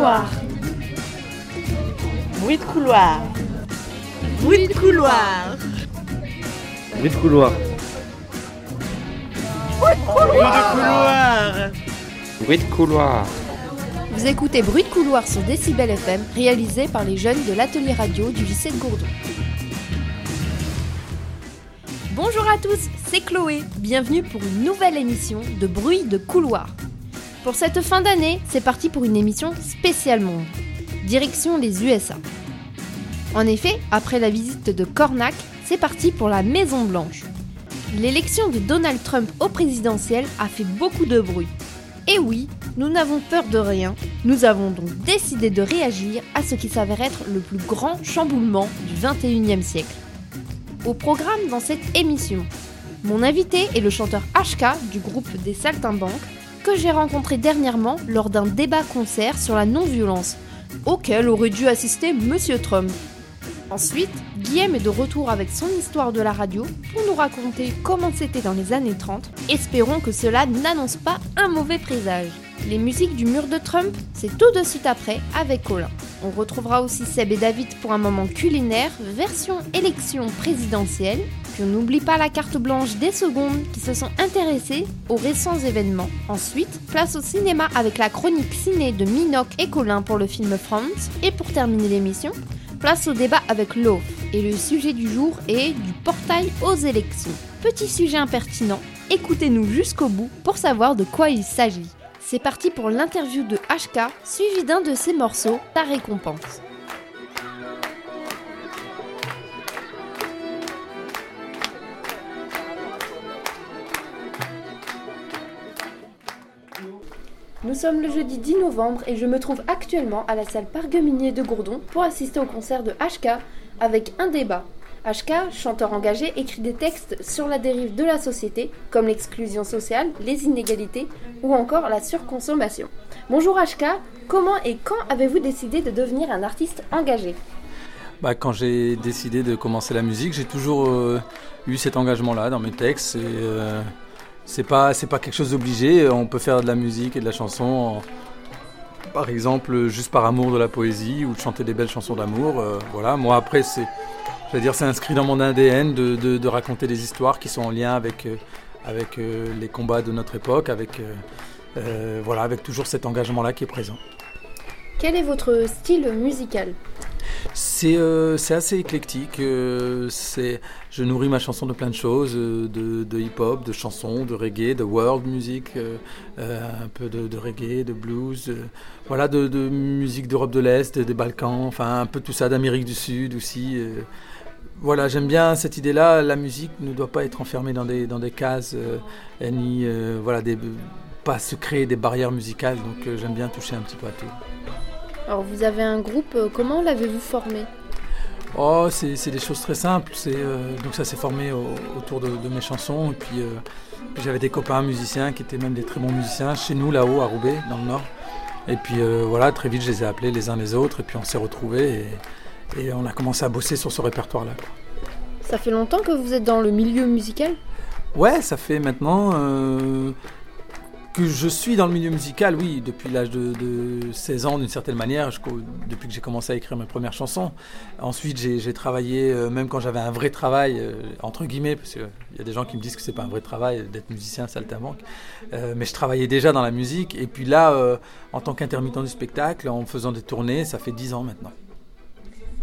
couloir. Bruit de couloir. Bruit de couloir. Bruit de couloir. Bruit de couloir. Bruit de couloir. Vous écoutez Bruit de couloir sur Décibel FM, réalisé par les jeunes de l'atelier radio du lycée de Gourdon. Bonjour à tous, c'est Chloé. Bienvenue pour une nouvelle émission de Bruit de couloir. Pour cette fin d'année, c'est parti pour une émission spéciale. Direction les USA. En effet, après la visite de Cornac, c'est parti pour la Maison Blanche. L'élection de Donald Trump au présidentiel a fait beaucoup de bruit. Et oui, nous n'avons peur de rien. Nous avons donc décidé de réagir à ce qui s'avère être le plus grand chamboulement du 21e siècle. Au programme dans cette émission, mon invité est le chanteur HK du groupe des Saltimbanques que j'ai rencontré dernièrement lors d'un débat-concert sur la non-violence, auquel aurait dû assister Monsieur Trump. Ensuite, Guillaume est de retour avec son histoire de la radio pour nous raconter comment c'était dans les années 30. Espérons que cela n'annonce pas un mauvais présage. Les musiques du mur de Trump, c'est tout de suite après avec Colin. On retrouvera aussi Seb et David pour un moment culinaire, version élection présidentielle. N'oublie pas la carte blanche des secondes qui se sont intéressées aux récents événements. Ensuite, place au cinéma avec la chronique ciné de Minoc et Colin pour le film France. Et pour terminer l'émission, place au débat avec Loaf. Et le sujet du jour est du portail aux élections. Petit sujet impertinent, écoutez-nous jusqu'au bout pour savoir de quoi il s'agit. C'est parti pour l'interview de HK, suivi d'un de ses morceaux, Ta récompense. Nous sommes le jeudi 10 novembre et je me trouve actuellement à la salle Pargueminier de Gourdon pour assister au concert de HK avec un débat. HK, chanteur engagé, écrit des textes sur la dérive de la société, comme l'exclusion sociale, les inégalités ou encore la surconsommation. Bonjour HK, comment et quand avez-vous décidé de devenir un artiste engagé? Bah, Quand j'ai décidé de commencer la musique, j'ai toujours euh, eu cet engagement-là dans mes textes. Et, euh, c'est pas c'est pas quelque chose d'obligé. On peut faire de la musique et de la chanson, par exemple, juste par amour de la poésie ou de chanter des belles chansons d'amour. Euh, voilà. Moi après c'est c'est inscrit dans mon ADN de, raconter des histoires qui sont en lien avec euh, euh, les combats de notre époque, avec voilà avec toujours cet engagement là qui est présent. Quel est votre style musical? C'est euh, assez éclectique. Euh, je nourris ma chanson de plein de choses, euh, de, hip-hop, de chansons, de reggae, de world music, un peu de, reggae, de blues, voilà, de, musique d'Europe de l'Est, des Balkans, enfin un peu tout ça, d'Amérique du Sud aussi. voilà, j'aime bien cette idée-là. La musique ne doit pas être enfermée dans des, dans des cases, ni voilà, des, pas se créer des barrières musicales. Donc j'aime bien toucher un petit peu à tout. Alors vous avez un groupe, euh, comment l'avez-vous formé? Oh, c'est des choses très simples. Euh, donc ça s'est formé autour de, mes chansons. Et puis, euh, puis j'avais des copains musiciens qui étaient même des très bons musiciens chez nous là-haut à Roubaix, dans le Nord. Et puis voilà, très vite je les ai appelés les uns les autres et puis on s'est retrouvés et, et, on a commencé à bosser sur ce répertoire-là. Ça fait longtemps que vous êtes dans le milieu musical? Ouais, ça fait maintenant que je suis dans le milieu musical, oui, depuis l'âge de, 16 ans d'une certaine manière, depuis que j'ai commencé à écrire mes premières chansons. Ensuite, j'ai travaillé, euh, même quand j'avais un vrai travail, euh, entre guillemets, parce qu'il y a des gens qui me disent que c'est pas un vrai travail d'être musicien saltimbanque, euh, mais je travaillais déjà dans la musique. Et puis là, en tant qu'intermittent du spectacle, en faisant des tournées, ça fait 10 ans maintenant.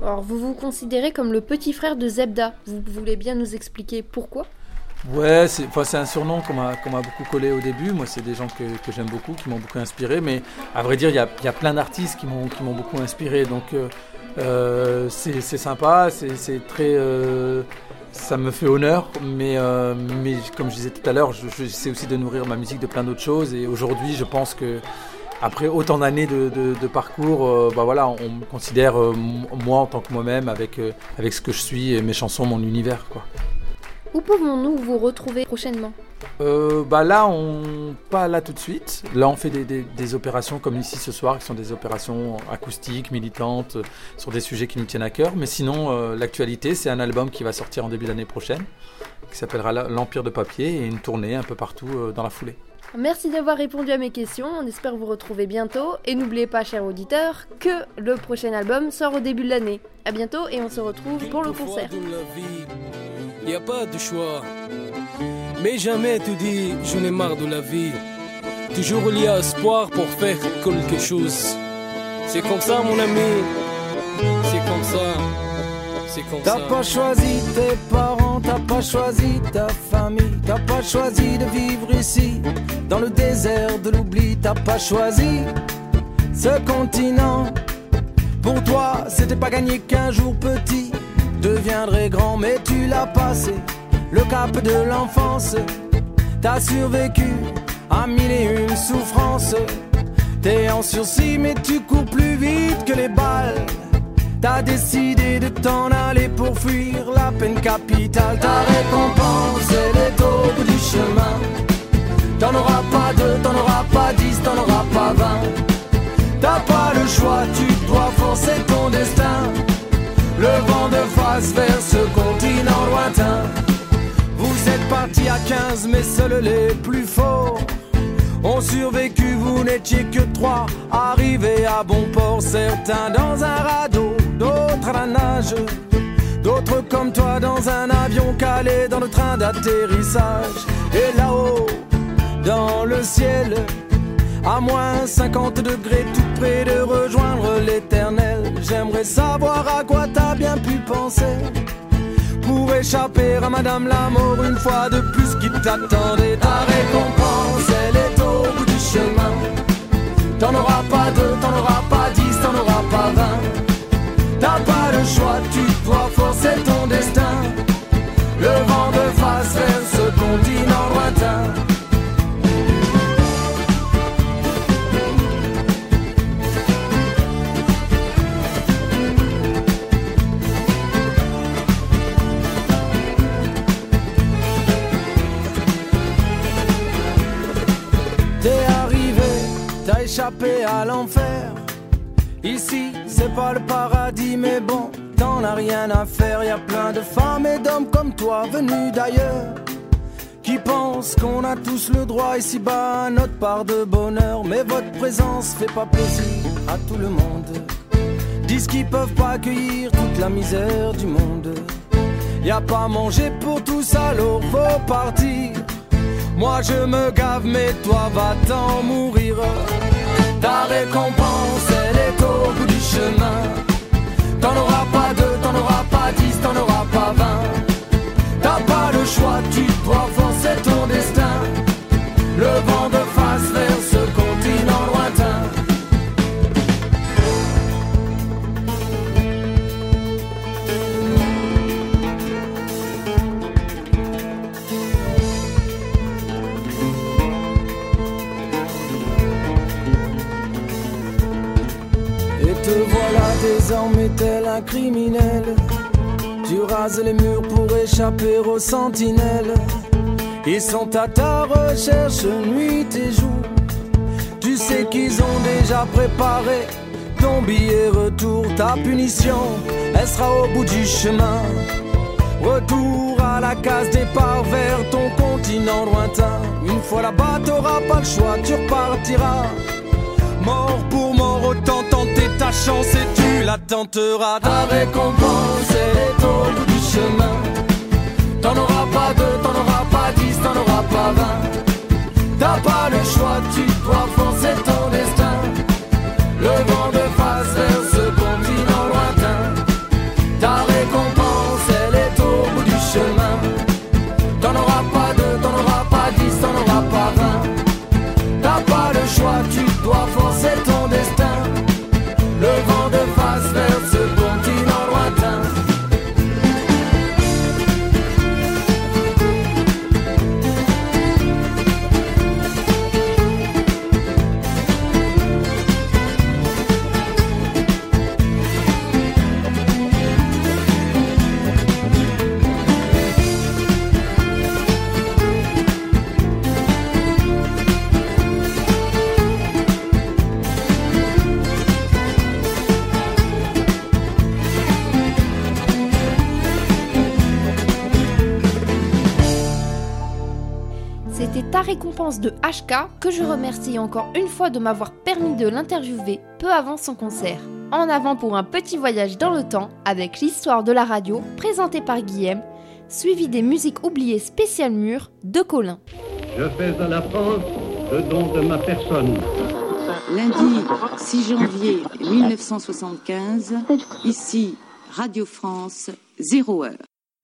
Alors, vous vous considérez comme le petit frère de Zebda. Vous voulez bien nous expliquer pourquoi? Ouais, c'est un surnom qu'on m'a beaucoup collé au début. Moi, c'est des gens que, j'aime beaucoup, qui m'ont beaucoup inspiré. Mais à vrai dire, il y a, plein d'artistes qui m'ont beaucoup inspiré. Donc, euh, euh c'est sympa, c'est très. Euh, ça me fait honneur, mais, comme je disais tout à l'heure, j'essaie aussi de nourrir ma musique de plein d'autres choses. Et aujourd'hui, je pense que après autant d'années de, parcours, bah voilà, on me considère moi en tant que moi-même avec, avec ce que je suis, mes chansons, mon univers. Quoi. Où pouvons-nous vous retrouver prochainement? Euh, bah là, on pas là tout de suite. Là, on fait des, opérations comme ici ce soir, qui sont des opérations acoustiques, militantes, euh, sur des sujets qui nous tiennent à cœur. Mais sinon, euh, l'actualité, c'est un album qui va sortir en début d'année prochaine, qui s'appellera L'Empire de papier, et une tournée un peu partout euh, dans la foulée. Merci d'avoir répondu à mes questions. On espère vous retrouver bientôt. Et n'oubliez pas, chers auditeurs, que le prochain album sort au début de l'année. À bientôt et on se retrouve pour le concert. Il n'y a pas de choix. Mais jamais tu dis je n'ai marre de la vie. Toujours il y a espoir pour faire quelque chose. C'est comme ça mon ami. C'est comme ça. C'est comme ça. T'as pas choisi tes parents, t'as pas choisi ta famille, t'as pas choisi de vivre ici, dans le désert de l'oubli, t'as pas choisi ce continent. Pour toi, c'était pas gagné qu'un jour petit deviendrait grand, mais tu l'as passé, le cap de l'enfance. T'as survécu à mille et une souffrances. T'es en sursis, mais tu cours plus vite que les balles. T'as décidé de t'en aller pour fuir la peine capitale. Ta récompense, elle est au bout du chemin. T'en auras pas deux, t'en auras pas dix, t'en auras pas vingt. T'as pas le choix, tu dois forcer ton destin. Le vent de face vers ce continent lointain. Vous êtes partis à 15, mais seuls les plus forts ont survécu, vous n'étiez que trois, arrivés à bon port, certains dans un radeau, d'autres à la nage, d'autres comme toi dans un avion calé dans le train d'atterrissage, et là-haut, dans le ciel, à moins 50 degrés, tout près de rejoindre l'éternel, j'aimerais savoir à quoi t'as bien pu penser. Pour échapper à Madame l'amour une fois de plus qui t'attendait Ta récompense. Elle est au bout du chemin. T'en auras pas deux, t'en auras pas dix, t'en auras pas vingt. T'as pas le choix, tu dois forcer ton à l'enfer. Ici, c'est pas le paradis, mais bon, t'en as rien à faire. Y a plein de femmes et d'hommes comme toi venus d'ailleurs. Qui pensent qu'on a tous le droit ici-bas à notre part de bonheur. Mais votre présence fait pas plaisir à tout le monde. Disent qu'ils peuvent pas accueillir toute la misère du monde. Y a pas à manger pour tous, alors faut partir. Moi je me gave, mais toi va t'en mourir. Ta récompense, elle est au bout du chemin. T'en auras pas deux, t'en auras pas dix, t'en auras pas vingt. T'as pas le choix, tu dois forcer ton destin. Le vent de face vers criminel. Tu rases les murs pour échapper aux sentinelles. Ils sont à ta recherche nuit et jour. Tu sais qu'ils ont déjà préparé ton billet retour. Ta punition, elle sera au bout du chemin. Retour à la case départ vers ton continent lointain. Une fois là-bas, t'auras pas le choix, tu repartiras. Mort pour mort, autant tenter ta chance et tu la tenteras. Ta récompense est au bout du chemin. T'en auras pas deux, t'en auras pas dix, t'en auras pas vingt. T'as pas le choix, tu dois forcer ton destin. Le vent de de HK que je remercie encore une fois de m'avoir permis de l'interviewer peu avant son concert. En avant pour un petit voyage dans le temps avec l'histoire de la radio présentée par Guillaume, suivi des musiques oubliées spéciales mûres de Colin. Je fais à la France le don de ma personne. Lundi 6 janvier 1975, ici Radio France, 0 heure.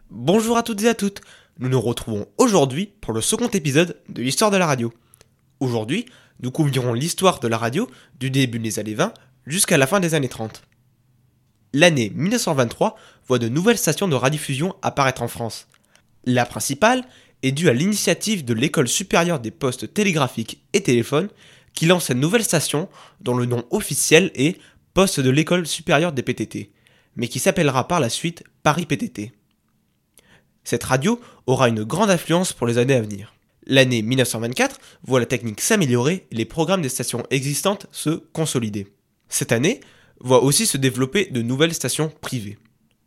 Bonjour à toutes et à toutes, nous nous retrouvons aujourd'hui pour le second épisode de l'histoire de la radio. Aujourd'hui, nous couvrirons l'histoire de la radio du début des années 20 jusqu'à la fin des années 30. L'année 1923 voit de nouvelles stations de radiodiffusion apparaître en France. La principale est due à l'initiative de l'École supérieure des postes télégraphiques et téléphones qui lance cette nouvelle station dont le nom officiel est Poste de l'École supérieure des PTT, mais qui s'appellera par la suite Paris PTT. Cette radio aura une grande influence pour les années à venir. L'année 1924 voit la technique s'améliorer et les programmes des stations existantes se consolider. Cette année voit aussi se développer de nouvelles stations privées.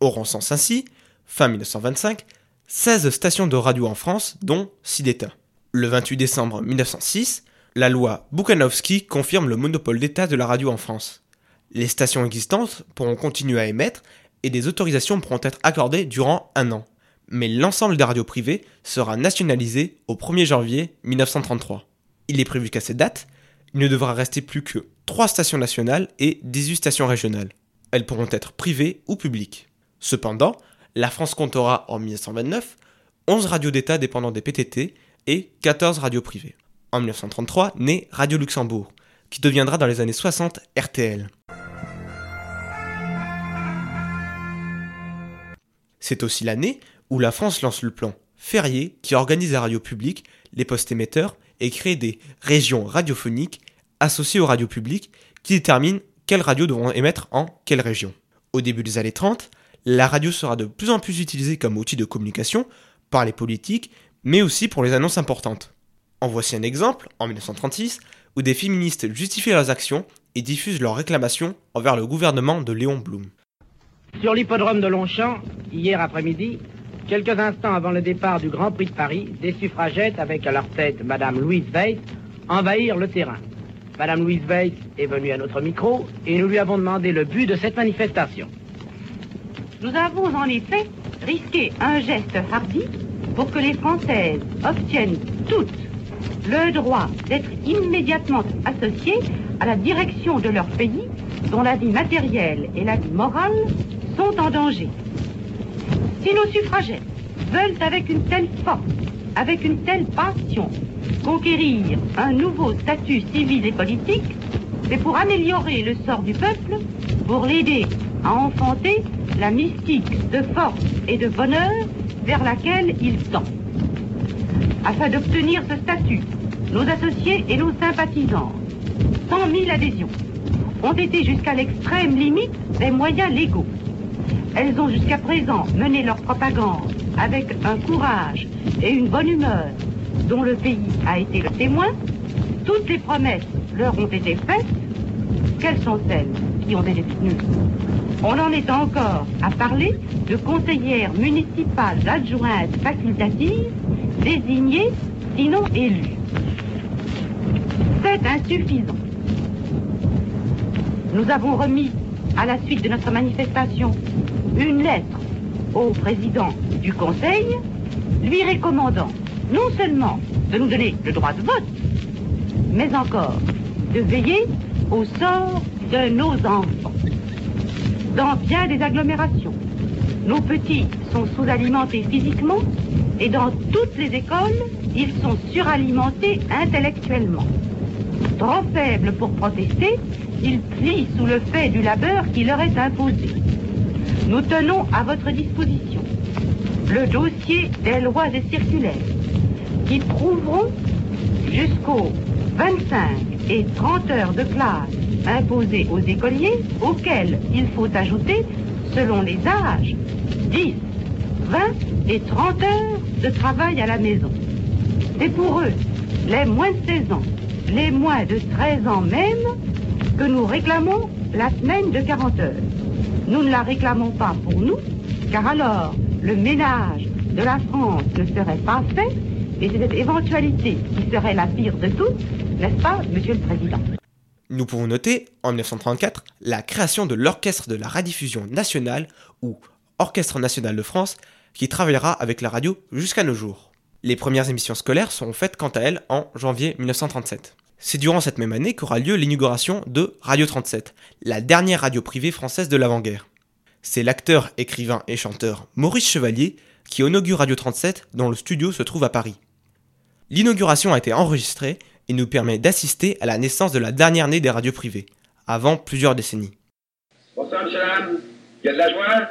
Au sens ainsi, fin 1925, 16 stations de radio en France, dont 6 d'État. Le 28 décembre 1906, la loi Bukhanowski confirme le monopole d'État de la radio en France. Les stations existantes pourront continuer à émettre et des autorisations pourront être accordées durant un an mais l'ensemble des radios privées sera nationalisé au 1er janvier 1933. Il est prévu qu'à cette date, il ne devra rester plus que 3 stations nationales et 18 stations régionales. Elles pourront être privées ou publiques. Cependant, la France comptera en 1929 11 radios d'État dépendant des PTT et 14 radios privées. En 1933 naît Radio Luxembourg, qui deviendra dans les années 60 RTL. C'est aussi l'année où la France lance le plan Ferrier qui organise la radio publique, les postes émetteurs et crée des régions radiophoniques associées aux radios publiques qui déterminent quelles radios devront émettre en quelle région. Au début des années 30, la radio sera de plus en plus utilisée comme outil de communication par les politiques, mais aussi pour les annonces importantes. En voici un exemple, en 1936, où des féministes justifient leurs actions et diffusent leurs réclamations envers le gouvernement de Léon Blum. Sur l'hippodrome de Longchamp, hier après-midi, Quelques instants avant le départ du Grand Prix de Paris, des suffragettes, avec à leur tête Madame Louise Weiss, envahirent le terrain. Madame Louise Weiss est venue à notre micro et nous lui avons demandé le but de cette manifestation. Nous avons en effet risqué un geste hardi pour que les Françaises obtiennent toutes le droit d'être immédiatement associées à la direction de leur pays dont la vie matérielle et la vie morale sont en danger. Si nos suffragettes veulent avec une telle force, avec une telle passion, conquérir un nouveau statut civil et politique, c'est pour améliorer le sort du peuple, pour l'aider à enfanter la mystique de force et de bonheur vers laquelle il tend. Afin d'obtenir ce statut, nos associés et nos sympathisants, 100 000 adhésions, ont été jusqu'à l'extrême limite des moyens légaux. Elles ont jusqu'à présent mené leur propagande avec un courage et une bonne humeur dont le pays a été le témoin. Toutes les promesses leur ont été faites. Quelles sont celles qui ont été tenues On en est encore à parler de conseillères municipales adjointes facultatives désignées, sinon élues. C'est insuffisant. Nous avons remis, à la suite de notre manifestation, une lettre au président du Conseil lui recommandant non seulement de nous donner le droit de vote, mais encore de veiller au sort de nos enfants. Dans bien des agglomérations, nos petits sont sous-alimentés physiquement et dans toutes les écoles, ils sont suralimentés intellectuellement. Trop faibles pour protester, ils plient sous le fait du labeur qui leur est imposé nous tenons à votre disposition le dossier des lois et circulaires qui prouveront jusqu'aux 25 et 30 heures de classe imposées aux écoliers auxquelles il faut ajouter, selon les âges, 10, 20 et 30 heures de travail à la maison. C'est pour eux, les moins de 16 ans, les moins de 13 ans même, que nous réclamons la semaine de 40 heures. Nous ne la réclamons pas pour nous, car alors le ménage de la France ne serait pas fait Et c'est cette éventualité qui serait la pire de toutes, n'est-ce pas, Monsieur le Président? Nous pouvons noter, en 1934, la création de l'Orchestre de la Radiffusion Nationale, ou Orchestre National de France, qui travaillera avec la radio jusqu'à nos jours. Les premières émissions scolaires seront faites quant à elles en janvier 1937. C'est durant cette même année qu'aura lieu l'inauguration de Radio 37, la dernière radio privée française de l'avant-guerre. C'est l'acteur, écrivain et chanteur Maurice Chevalier qui inaugure Radio 37 dont le studio se trouve à Paris. L'inauguration a été enregistrée et nous permet d'assister à la naissance de la dernière née des radios privées, avant plusieurs décennies. Bonsoir, y a de la joie?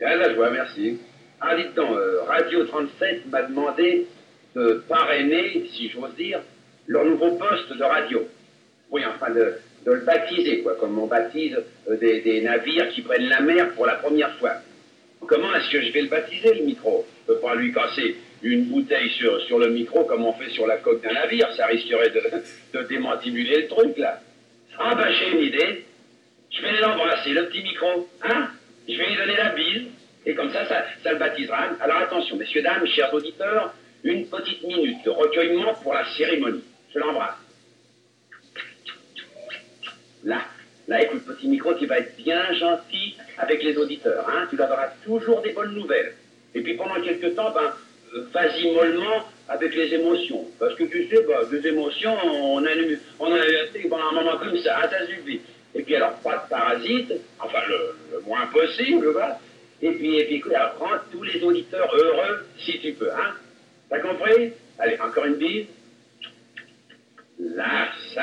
Y a de la joie, merci. Ah, dites donc, euh, Radio 37 m'a demandé de parrainer, si j'ose dire, leur nouveau poste de radio. Oui, enfin, de, le baptiser, quoi, comme on baptise euh, des, navires qui prennent la mer pour la première fois. Comment est-ce que je vais le baptiser, le micro? Je peux pas lui casser une bouteille sur, sur le micro comme on fait sur la coque d'un navire. Ça risquerait de, de démantibuler le truc, là. Ah, ben, j'ai une idée. Je vais l'embrasser, le petit micro. Hein? Je vais lui donner la bise. Et comme ça, ça, ça le baptisera. Alors attention, messieurs, dames, chers auditeurs, une petite minute de recueillement pour la cérémonie. Je l'embrasse. Là, là, écoute, petit micro, tu vas être bien gentil avec les auditeurs. Hein tu leur donneras toujours des bonnes nouvelles. Et puis pendant quelques temps, ben, euh, vas-y mollement avec les émotions. Parce que tu sais, bah, des émotions, on a, on a eu pendant un moment comme ça, ça suffit. Et puis alors, pas de parasites, enfin le, moins possible, voilà. Et puis, et puis alors, rends tous les auditeurs heureux si tu peux, hein. T'as compris? Allez, encore une bise. Là, ça.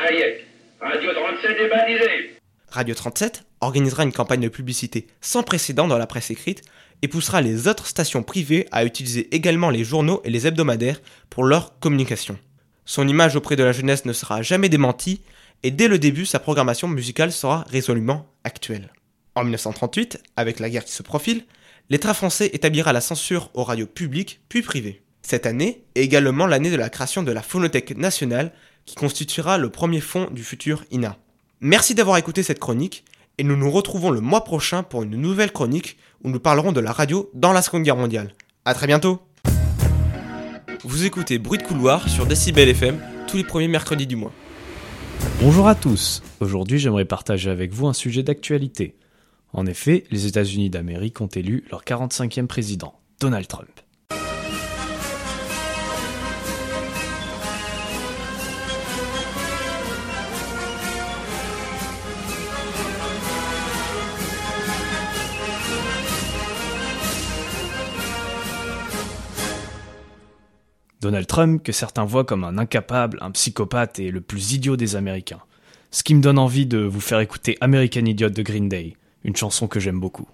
Radio 37 est. Radio 37 organisera une campagne de publicité sans précédent dans la presse écrite et poussera les autres stations privées à utiliser également les journaux et les hebdomadaires pour leur communication. Son image auprès de la jeunesse ne sera jamais démentie et dès le début sa programmation musicale sera résolument actuelle. En 1938, avec la guerre qui se profile, l'État français établira la censure aux radios publiques puis privées. Cette année est également l'année de la création de la Phonothèque nationale qui constituera le premier fonds du futur INA. Merci d'avoir écouté cette chronique et nous nous retrouvons le mois prochain pour une nouvelle chronique où nous parlerons de la radio dans la Seconde Guerre mondiale. A très bientôt Vous écoutez Bruit de couloir sur Decibel FM tous les premiers mercredis du mois. Bonjour à tous. Aujourd'hui, j'aimerais partager avec vous un sujet d'actualité. En effet, les États-Unis d'Amérique ont élu leur 45e président, Donald Trump. Donald Trump, que certains voient comme un incapable, un psychopathe et le plus idiot des Américains. Ce qui me donne envie de vous faire écouter American Idiot de Green Day, une chanson que j'aime beaucoup.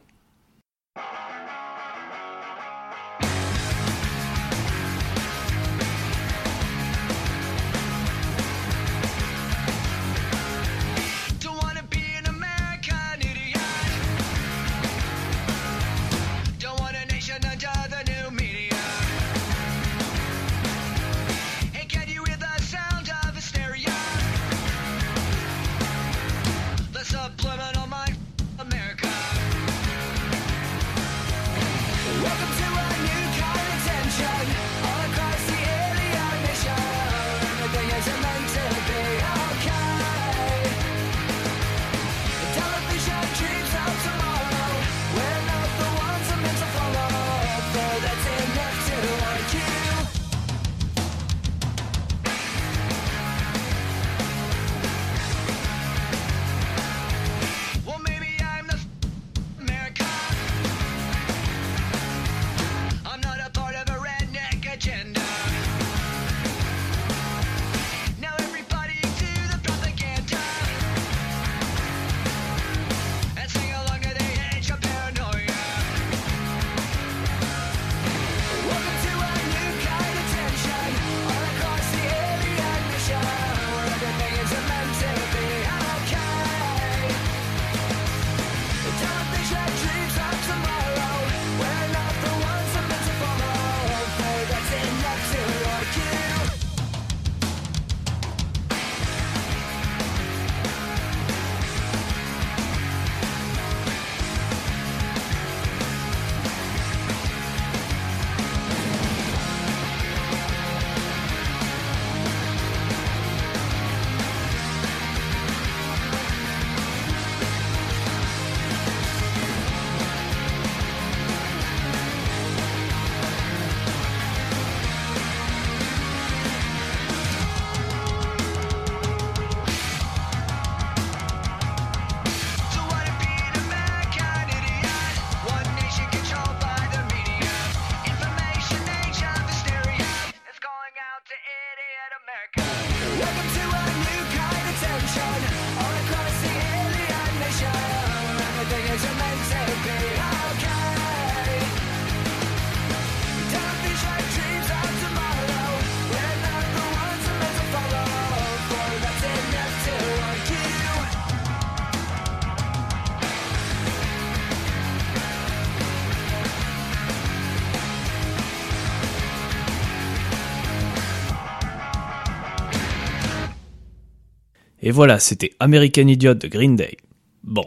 Et voilà, c'était American Idiot de Green Day. Bon,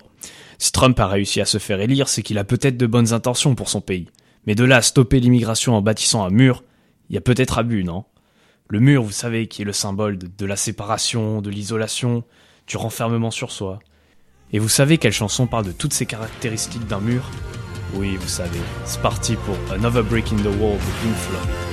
si Trump a réussi à se faire élire, c'est qu'il a peut-être de bonnes intentions pour son pays. Mais de là à stopper l'immigration en bâtissant un mur, il y a peut-être abus, non? Le mur, vous savez, qui est le symbole de, la séparation, de l'isolation, du renfermement sur soi. Et vous savez quelle chanson parle de toutes ces caractéristiques d'un mur? Oui, vous savez, c'est parti pour Another Break in the Wall de Pink Floyd.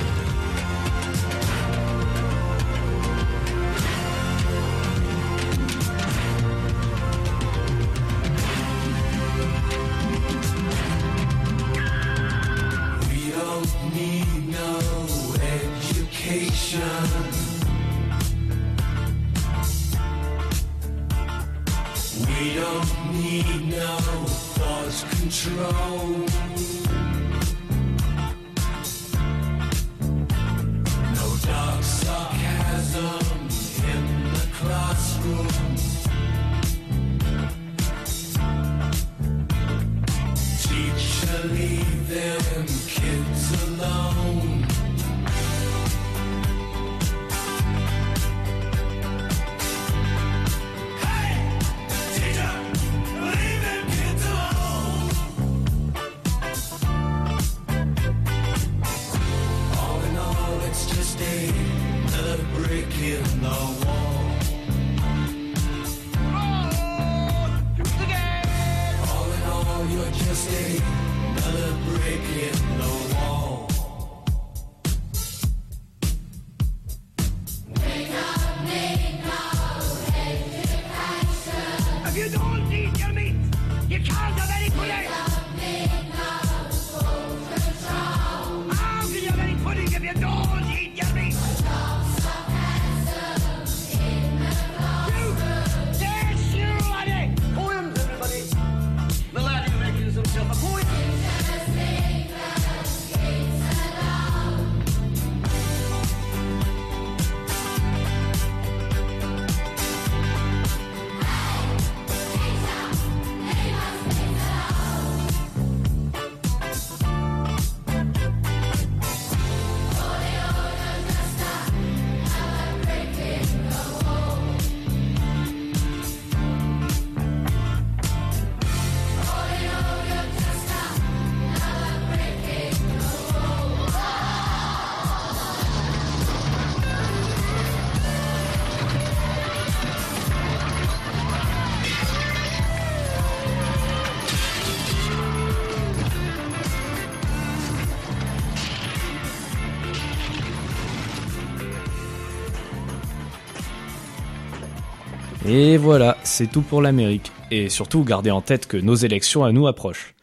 Et voilà, c'est tout pour l'Amérique. Et surtout, gardez en tête que nos élections à nous approchent.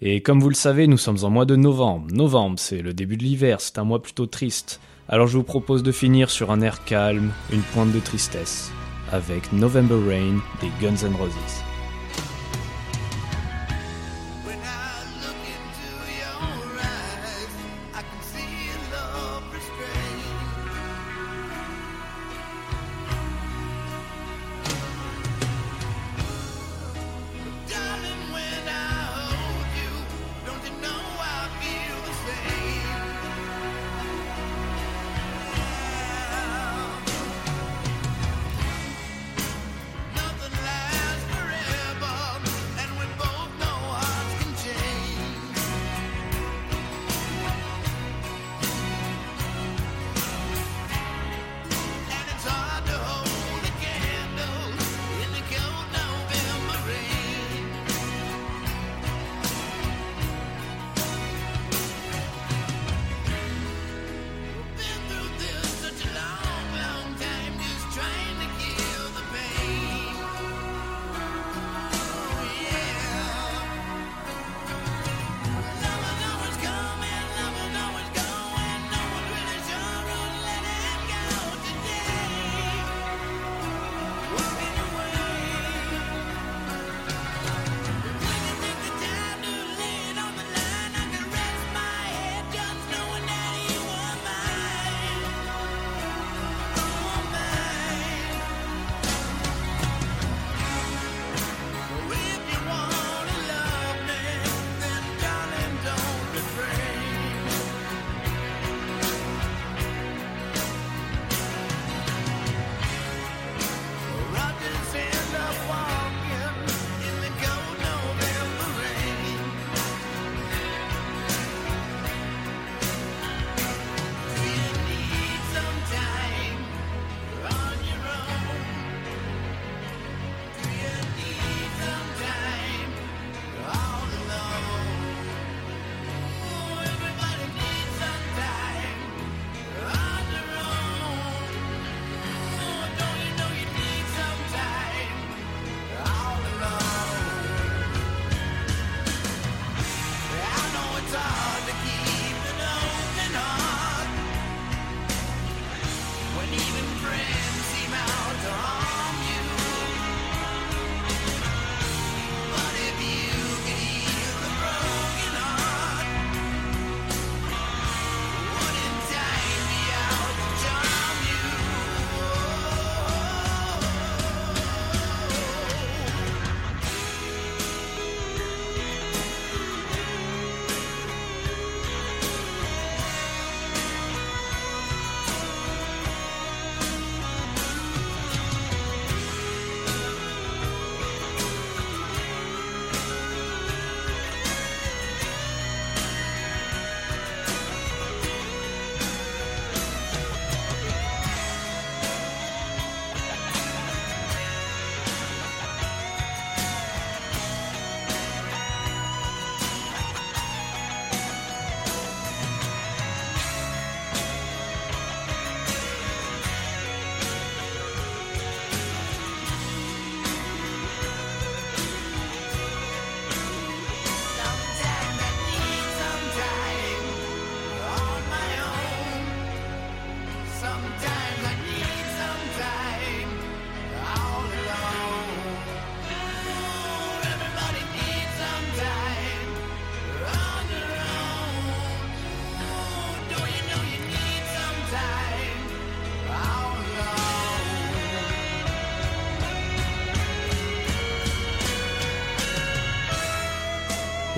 Et comme vous le savez, nous sommes en mois de novembre. Novembre, c'est le début de l'hiver, c'est un mois plutôt triste. Alors je vous propose de finir sur un air calme, une pointe de tristesse, avec November Rain des Guns N' Roses.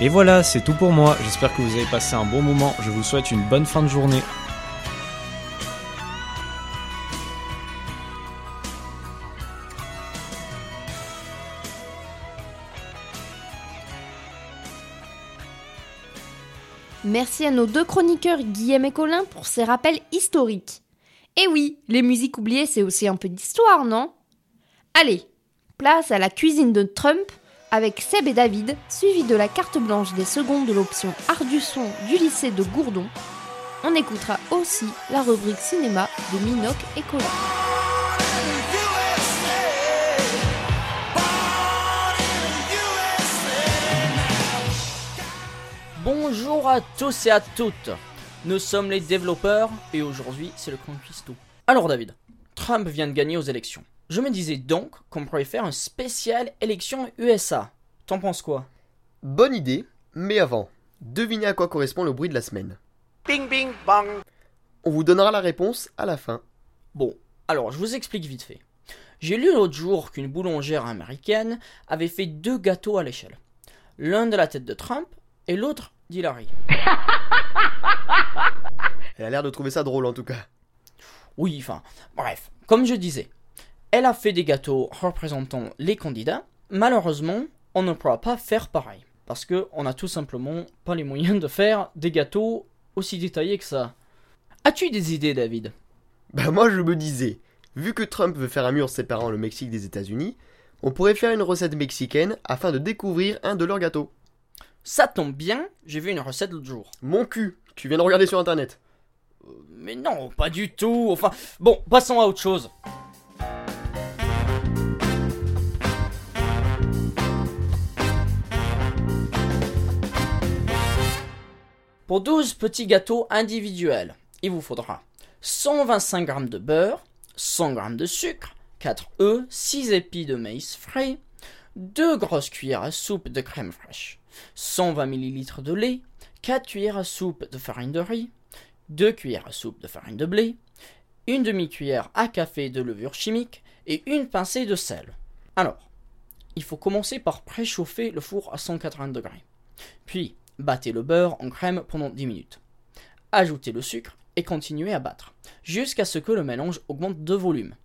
Et voilà, c'est tout pour moi. J'espère que vous avez passé un bon moment. Je vous souhaite une bonne fin de journée. Merci à nos deux chroniqueurs Guillaume et Colin pour ces rappels historiques. Et oui, les musiques oubliées, c'est aussi un peu d'histoire, non? Allez, place à la cuisine de Trump avec Seb et David, suivi de la carte blanche des secondes de l'option Art du son du lycée de Gourdon. On écoutera aussi la rubrique cinéma de Minoc et Colin. Bonjour à tous et à toutes. Nous sommes les développeurs et aujourd'hui c'est le conquisto. Alors David, Trump vient de gagner aux élections. Je me disais donc qu'on pourrait faire un spécial élection USA. T'en penses quoi? Bonne idée, mais avant, devinez à quoi correspond le bruit de la semaine. Bing bing bang. On vous donnera la réponse à la fin. Bon, alors je vous explique vite fait. J'ai lu l'autre jour qu'une boulangère américaine avait fait deux gâteaux à l'échelle. L'un de la tête de Trump et l'autre d'Hillary. Elle a l'air de trouver ça drôle en tout cas. Oui, enfin, bref, comme je disais, elle a fait des gâteaux représentant les candidats. Malheureusement, on ne pourra pas faire pareil. Parce que on n'a tout simplement pas les moyens de faire des gâteaux aussi détaillés que ça. As-tu des idées, David? Bah moi je me disais, vu que Trump veut faire un mur séparant le Mexique des États-Unis, on pourrait faire une recette mexicaine afin de découvrir un de leurs gâteaux. Ça tombe bien, j'ai vu une recette l'autre jour. Mon cul, tu viens de regarder sur internet. Mais non, pas du tout. Enfin, bon, passons à autre chose. Pour 12 petits gâteaux individuels, il vous faudra 125 g de beurre, 100 g de sucre, 4 œufs, 6 épis de maïs frais, 2 grosses cuillères à soupe de crème fraîche, 120 ml de lait, 4 cuillères à soupe de farine de riz, 2 cuillères à soupe de farine de blé, une demi-cuillère à café de levure chimique et une pincée de sel. Alors, il faut commencer par préchauffer le four à 180 degrés. Puis, battez le beurre en crème pendant 10 minutes. Ajoutez le sucre et continuez à battre, jusqu'à ce que le mélange augmente de volume.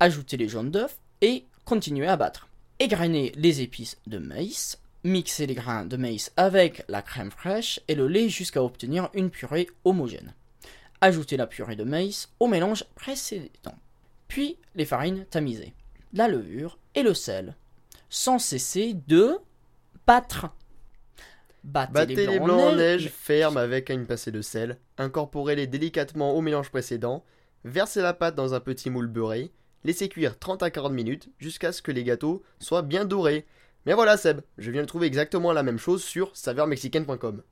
Ajoutez les jaunes d'œufs et continuez à battre. Égrenez les épices de maïs, mixez les grains de maïs avec la crème fraîche et le lait jusqu'à obtenir une purée homogène. Ajoutez la purée de maïs au mélange précédent. Puis les farines tamisées, la levure et le sel, sans cesser de battre. Battez, Battez les les blancs, en neige, neige ferme avec une pincée de sel, incorporez-les délicatement au mélange précédent, versez la pâte dans un petit moule beurré, laissez cuire 30 à 40 minutes jusqu'à ce que les gâteaux soient bien dorés. Mais voilà Seb, je viens de trouver exactement la même chose sur saveurmexicaine.com.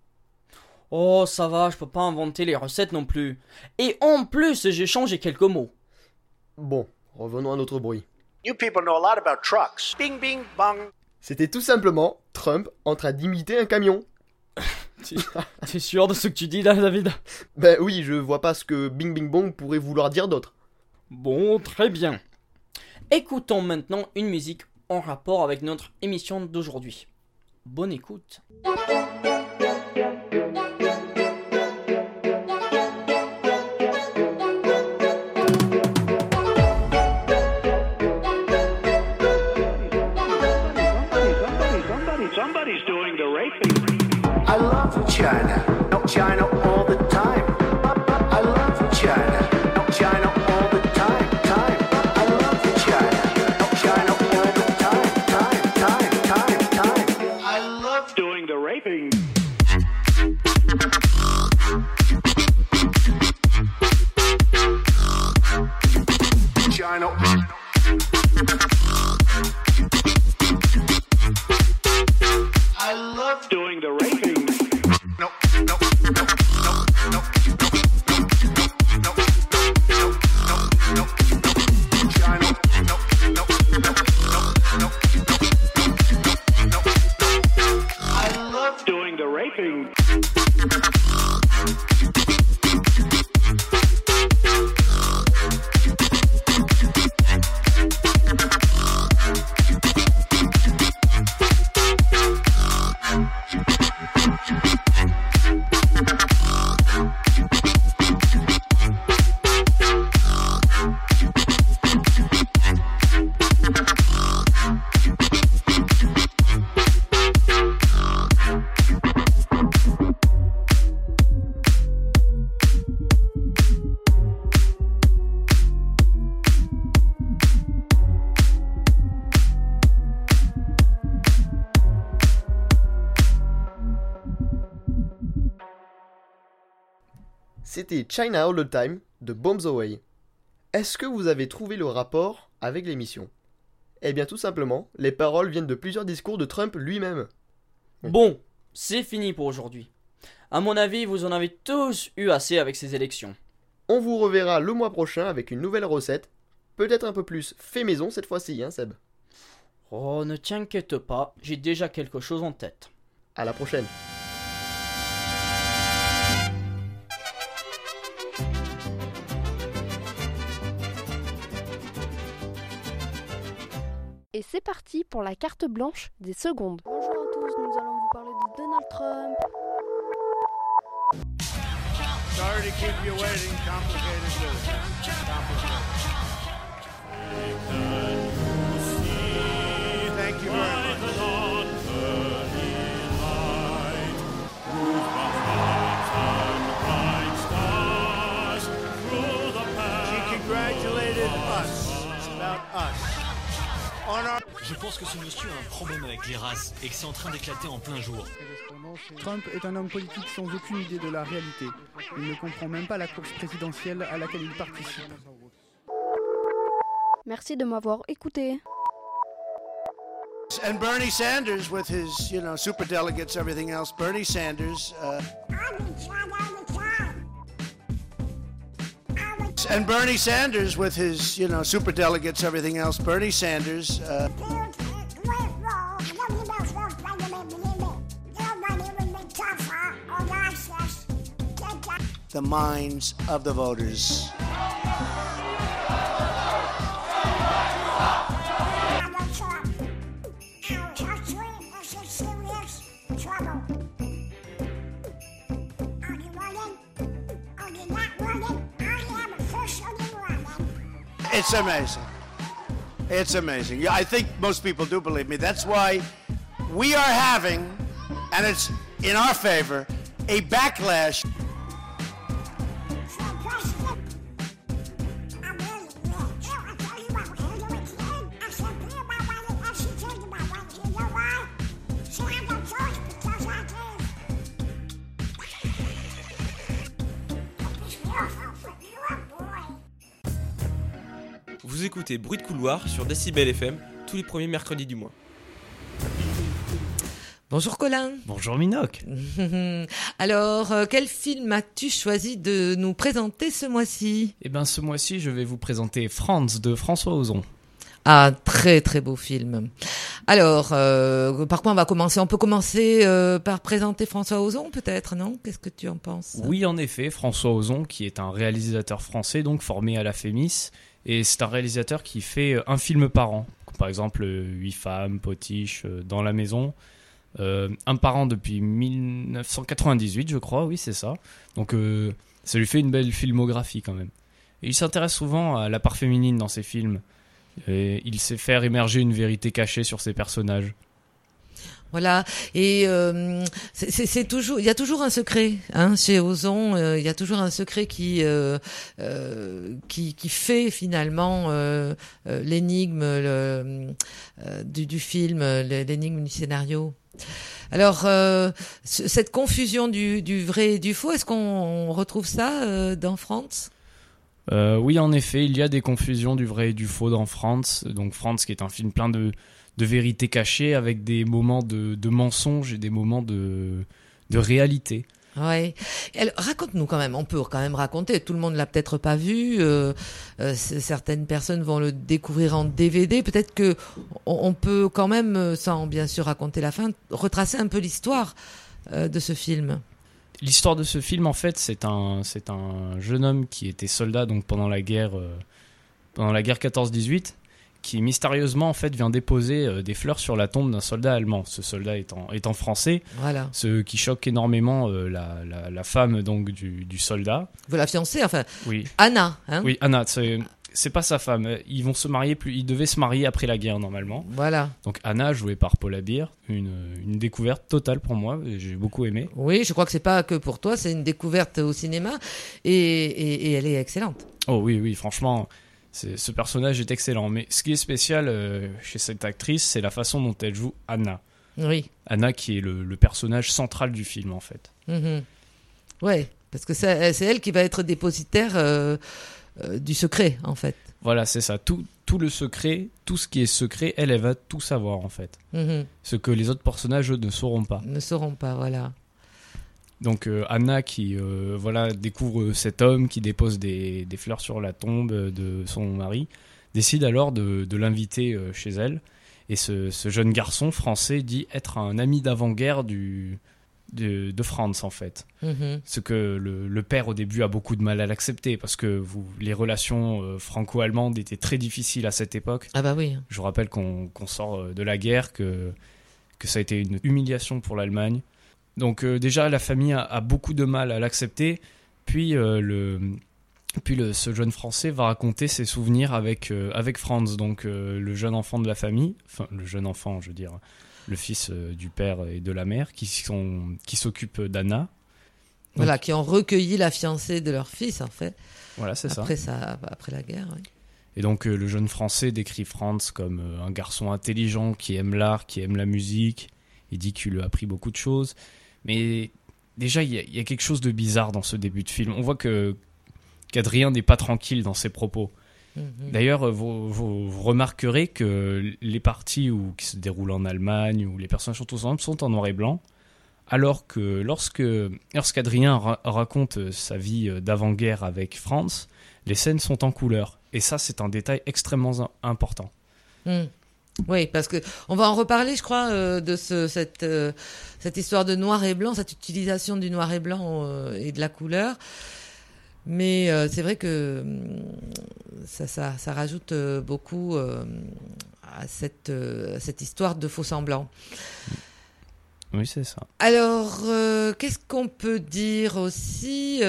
Oh, ça va, je peux pas inventer les recettes non plus. Et en plus, j'ai changé quelques mots. Bon, revenons à notre bruit. You people know a lot about trucks. Bing bing bang. C'était tout simplement Trump en train d'imiter un camion. T'es sûr de ce que tu dis là, David? Ben oui, je vois pas ce que Bing Bing Bong pourrait vouloir dire d'autre. Bon, très bien. Écoutons maintenant une musique en rapport avec notre émission d'aujourd'hui. Bonne écoute. China. No China C'était China All the Time de Bombs Away. Est-ce que vous avez trouvé le rapport avec l'émission? Eh bien tout simplement, les paroles viennent de plusieurs discours de Trump lui-même. Bon, c'est fini pour aujourd'hui. À mon avis, vous en avez tous eu assez avec ces élections. On vous reverra le mois prochain avec une nouvelle recette, peut-être un peu plus fait maison cette fois-ci, hein Seb? Oh, ne t'inquiète pas, j'ai déjà quelque chose en tête. À la prochaine. Et c'est parti pour la carte blanche des secondes. Bonjour à tous, nous allons vous parler de Donald Trump. Sorry to keep you waiting, complicated. Je pense que ce monsieur a un problème avec les races et que c'est en train d'éclater en plein jour. Trump est un homme politique sans aucune idée de la réalité. Il ne comprend même pas la course présidentielle à laquelle il participe. Merci de m'avoir écouté. And Bernie Sanders, with his, you know, super delegates, everything else, Bernie Sanders. Uh, and Bernie Sanders, with his, you know, super delegates, everything else, Bernie Sanders. Uh, the minds of the voters. It's amazing. It's amazing. Yeah, I think most people do believe me. That's why we are having, and it's in our favor, a backlash. Écoutez Bruit de couloir sur Decibel FM tous les premiers mercredis du mois. Bonjour Colin. Bonjour Minoc. Alors, euh, quel film as-tu choisi de nous présenter ce mois-ci? Eh bien, ce mois-ci, je vais vous présenter Franz de François Ozon. Ah, très très beau film. Alors, euh, par quoi on va commencer? On peut commencer euh, par présenter François Ozon, peut-être, non? Qu'est-ce que tu en penses? Oui, en effet, François Ozon, qui est un réalisateur français, donc formé à la Fémis, et c'est un réalisateur qui fait un film par an. Par exemple, Huit femmes, Potiche, Dans la maison. Euh, un par an depuis 1998, je crois, oui, c'est ça. Donc, euh, ça lui fait une belle filmographie quand même. Et il s'intéresse souvent à la part féminine dans ses films. Et il sait faire émerger une vérité cachée sur ses personnages. Voilà, et euh, c'est toujours, il y a toujours un secret hein, chez Ozon. euh, Il y a toujours un secret qui euh, qui, fait finalement l'énigme du, film, l'énigme du scénario. Alors, ce- cette confusion du, du vrai et du faux, est-ce qu'on retrouve ça dans France? Oui, en effet, il y a des confusions du vrai et du faux dans Franz. Donc Franz, qui est un film plein de, de vérités cachées, avec des moments de, de mensonges et des moments de, de réalité. Ouais. Raconte-nous quand même. On peut quand même raconter. Tout le monde l'a peut-être pas vu. euh, euh, certaines personnes vont le découvrir en DVD. Peut-être que on, on peut quand même, euh, sans bien sûr raconter la fin, retracer un peu l'histoire euh, de ce film. L'histoire de ce film, en fait, c'est un, c'est un jeune homme qui était soldat donc pendant la guerre, pendant la guerre 14-18, qui mystérieusement en fait vient déposer euh, des fleurs sur la tombe d'un soldat allemand. Ce soldat étant, étant français, Voilà. ce qui choque énormément euh, la, la, la femme donc du, du soldat. Vous la fiancée, enfin, Oui. Anna. Hein Oui, Anna, c'est c'est pas sa femme. Ils vont se marier plus. Ils devaient se marier après la guerre normalement. Voilà. Donc Anna, jouée par Paula Beer, une, une découverte totale pour moi. J'ai beaucoup aimé. Oui, je crois que c'est pas que pour toi. C'est une découverte au cinéma et, et, et elle est excellente. Oh oui, oui, franchement, ce personnage est excellent. Mais ce qui est spécial euh, chez cette actrice, c'est la façon dont elle joue Anna. Oui. Anna qui est le, le personnage central du film en fait. Mhm. Ouais, Parce que c'est elle qui va être dépositaire euh, euh, du secret, en fait. Voilà, c'est ça. Tout, tout le secret, tout ce qui est secret, elle, elle va tout savoir en fait. Mhm. Ce que les autres personnages eux, ne sauront pas. Ne sauront pas, voilà. Donc euh, Anna qui euh, voilà découvre cet homme qui dépose des, des fleurs sur la tombe de son mari, décide alors de, de l'inviter euh, chez elle. Et ce, ce jeune garçon français dit être un ami d'avant-guerre du de, de Franz en fait. Mhm. Ce que le, le père au début a beaucoup de mal à l'accepter parce que vous, les relations euh, franco-allemandes étaient très difficiles à cette époque. Ah bah oui. Je vous rappelle qu'on sort de la guerre, que, que ça a été une humiliation pour l'Allemagne. Donc euh, déjà, la famille a, a beaucoup de mal à l'accepter. Puis, euh, le, puis le, ce jeune Français va raconter ses souvenirs avec, euh, avec Franz, donc le jeune enfant de la famille, enfin le jeune enfant, je veux dire, le fils du père et de la mère, qui sont qui s'occupe d'Anna. Voilà, qui ont recueilli la fiancée de leur fils, en fait. Voilà, c'est ça. Après, ça. après la guerre, oui. Et donc le jeune Français décrit Franz comme un garçon intelligent qui aime l'art, qui aime la musique. Il dit qu'il lui a appris beaucoup de choses. Mais déjà, il y, a- il y a quelque chose de bizarre dans ce début de film. On voit que qu'Adrien n'est pas tranquille dans ses propos. Mhm. D'ailleurs, euh, vous, remarquerez que les parties où, qui se déroulent en Allemagne, où les personnages sont tous ensemble, sont en noir et blanc. Alors que lorsque lorsqu'Adrien ra- raconte sa vie euh, d'avant-guerre avec Franz, les scènes sont en couleur. Et ça, c'est un détail extrêmement im- important. Hmm. Oui, parce que on va en reparler, je crois, euh, de ce, cette, euh, cette histoire de noir et blanc, cette utilisation du noir et blanc euh, et de la couleur. Mais c'est vrai que hum, ça, ça, ça rajoute beaucoup à cette, à cette histoire de faux semblants. Oui, c'est ça. Alors, qu'est-ce qu'on peut dire aussi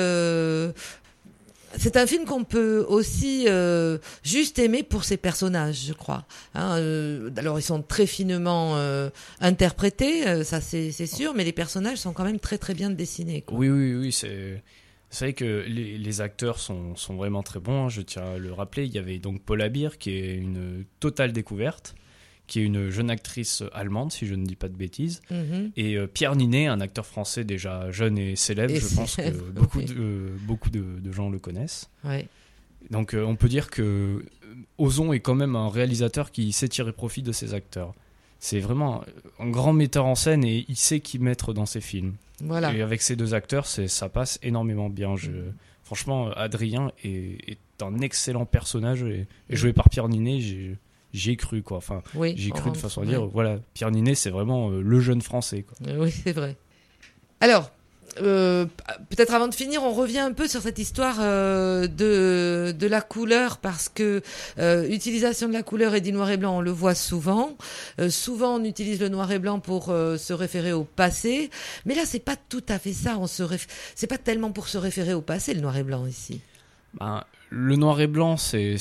C'est un film qu'on peut aussi euh, juste aimer pour ses personnages, je crois. Hein, euh, alors, ils sont très finement euh, interprétés, ça c'est sûr, mais les personnages sont quand même très très bien dessinés. Oui, oui, oui, c'est. C'est vrai que les, les acteurs sont, sont vraiment très bons, hein, je tiens à le rappeler. Il y avait donc Paul Abir, qui est une totale découverte, qui est une jeune actrice allemande, si je ne dis pas de bêtises. Mhm. Et euh, Pierre Ninet, un acteur français déjà jeune et célèbre, Et je pense que célèbre, beaucoup, de, euh, beaucoup de, de gens le connaissent. Ouais. Donc euh, on peut dire que euh, Ozon est quand même un réalisateur qui sait tirer profit de ses acteurs. C'est vraiment un grand metteur en scène et il sait qui mettre dans ses films. Voilà. Et avec ces deux acteurs, ça passe énormément bien. Je, franchement, Adrien est, est un excellent personnage et, et joué par Pierre Ninet, j'ai cru quoi. Enfin, Oui, j'ai cru de façon à dire, ouais. voilà, Pierre Ninet, c'est vraiment euh, le jeune français quoi. Euh, Oui, c'est vrai. Alors, euh, peut-être avant de finir, on revient un peu sur cette histoire euh, de, de la couleur parce que euh, utilisation de la couleur et du noir et blanc, on le voit souvent. Euh, souvent, on utilise le noir et blanc pour euh, se référer au passé, mais là, c'est pas tout à fait ça. On se réf... c'est pas tellement pour se référer au passé le noir et blanc ici. Ben, le noir et blanc, c'est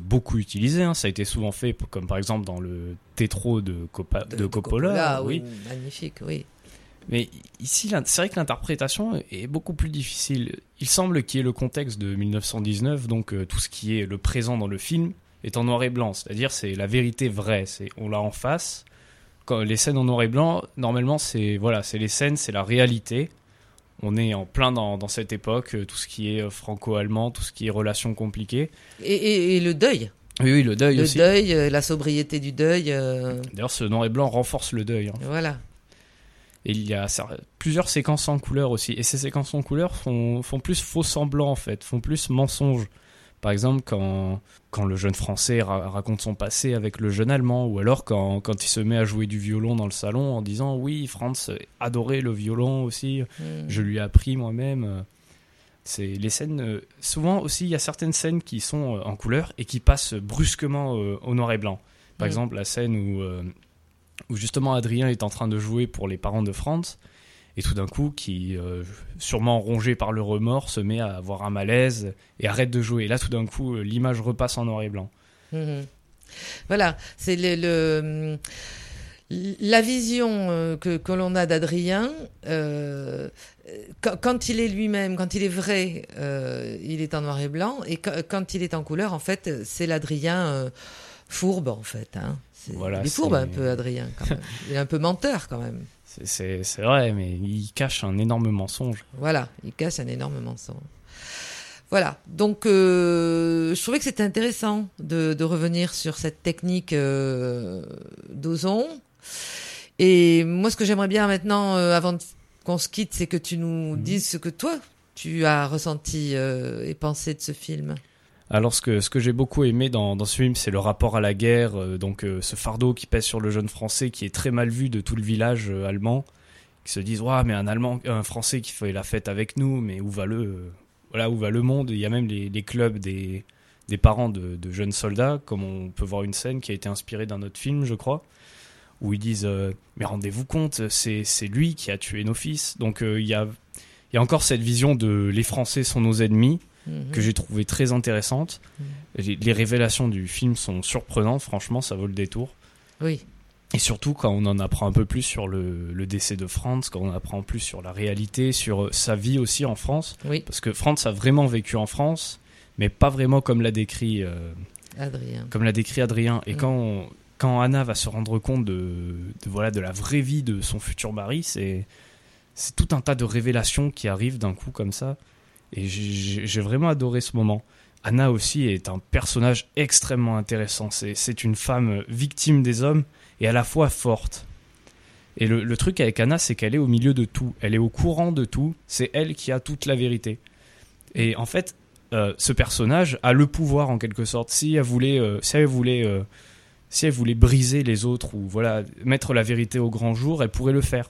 beaucoup utilisé. hein. Ça a été souvent fait, comme par exemple dans le Tétro de, Coppola. Là, oui. magnifique, oui. Mais ici, c'est vrai que l'interprétation est beaucoup plus difficile. Il semble qu'il y ait le contexte de 1919, donc euh, tout ce qui est le présent dans le film est en noir et blanc. C'est-à-dire, c'est la vérité vraie. C'est on l'a en face. Quand les scènes en noir et blanc, normalement, c'est voilà, c'est les scènes, c'est la réalité. On est en plein dans, dans cette époque, euh, tout ce qui est euh, franco-allemand, tout ce qui est relations compliquées. Et, et- et le deuil. Oui, oui, le deuil le aussi. deuil, euh, la sobriété du deuil. euh, D'ailleurs, ce noir et blanc renforce le deuil. hein. Voilà. Et il y a ça- plusieurs séquences en couleur aussi. Et ces séquences en couleur font, font plus faux semblant en fait, font plus mensonge. Par exemple, quand, quand le jeune français ra- raconte son passé avec le jeune allemand, ou alors quand, quand il se met à jouer du violon dans le salon en disant Oui, Franz adorait le violon aussi, Mm. je lui ai appris moi-même. C'est les scènes. Souvent aussi, il y a certaines scènes qui sont euh, en couleur et qui passent brusquement euh, au noir et blanc. Par Mm. exemple, la scène où, euh, où justement Adrien est en train de jouer pour les parents de Franz et tout d'un coup, qui, euh, sûrement rongé par le remords, se met à avoir un malaise et arrête de jouer. Et là, tout d'un coup, euh, l'image repasse en noir et blanc. Mhm. Voilà, c'est le, le- la vision euh, que, que l'on a d'Adrien. euh, quand, quand il est lui-même, quand il est vrai, euh, il est en noir et blanc, et quand, quand il est en couleur, en fait, c'est l'Adrien. euh, fourbe en fait. Hein. Voilà, il est fourbe un peu, Adrien, quand même. Il est un peu menteur quand même. C'est- vrai, mais il cache un énorme mensonge. Voilà, il cache un énorme mensonge. Voilà, donc euh, je trouvais que c'était intéressant de, de revenir sur cette technique euh, d'ozon. Et moi, ce que j'aimerais bien maintenant, euh, avant qu'on se quitte, c'est que tu nous dises ce que toi, tu as ressenti et pensé de ce film. Alors ce que, ce que j'ai beaucoup aimé dans, ce film, c'est le rapport à la guerre, euh, donc euh, ce fardeau qui pèse sur le jeune français qui est très mal vu de tout le village euh, allemand, qui se disent ouais mais un allemand, un français qui fait la fête avec nous, mais où va le, voilà où va le monde? Il y a même les, clubs des, parents de, jeunes soldats, comme on peut voir une scène qui a été inspirée d'un autre film, je crois, où ils disent mais rendez-vous compte, c'est c'est lui qui a tué nos fils. Donc il y a encore cette vision de les Français sont nos ennemis Mhm. que j'ai trouvé très intéressante. Les, les révélations du film sont surprenantes, franchement, ça vaut le détour. Oui. Et surtout quand on en apprend un peu plus sur le, le décès de Franz, quand on apprend plus sur la réalité, sur euh, sa vie aussi en France. Oui. Parce que Franz a vraiment vécu en France, mais pas vraiment comme l'a décrit, euh, Adrien. comme l'a décrit Adrien. Et quand, on- quand Anna va se rendre compte de, de, voilà, de la vraie vie de son futur mari, c'est c'est tout un tas de révélations qui arrivent d'un coup comme ça. Et j'ai- vraiment adoré ce moment. Anna aussi est un personnage extrêmement intéressant. C'est une femme victime des hommes et à la fois forte. Et le, truc avec Anna, c'est qu'elle est au milieu de tout. Elle est au courant de tout. C'est elle qui a toute la vérité. Et en fait, euh, ce personnage a le pouvoir en quelque sorte. Si elle voulait, euh, si elle voulait, euh, si elle voulait briser les autres ou voilà mettre la vérité au grand jour, elle pourrait le faire.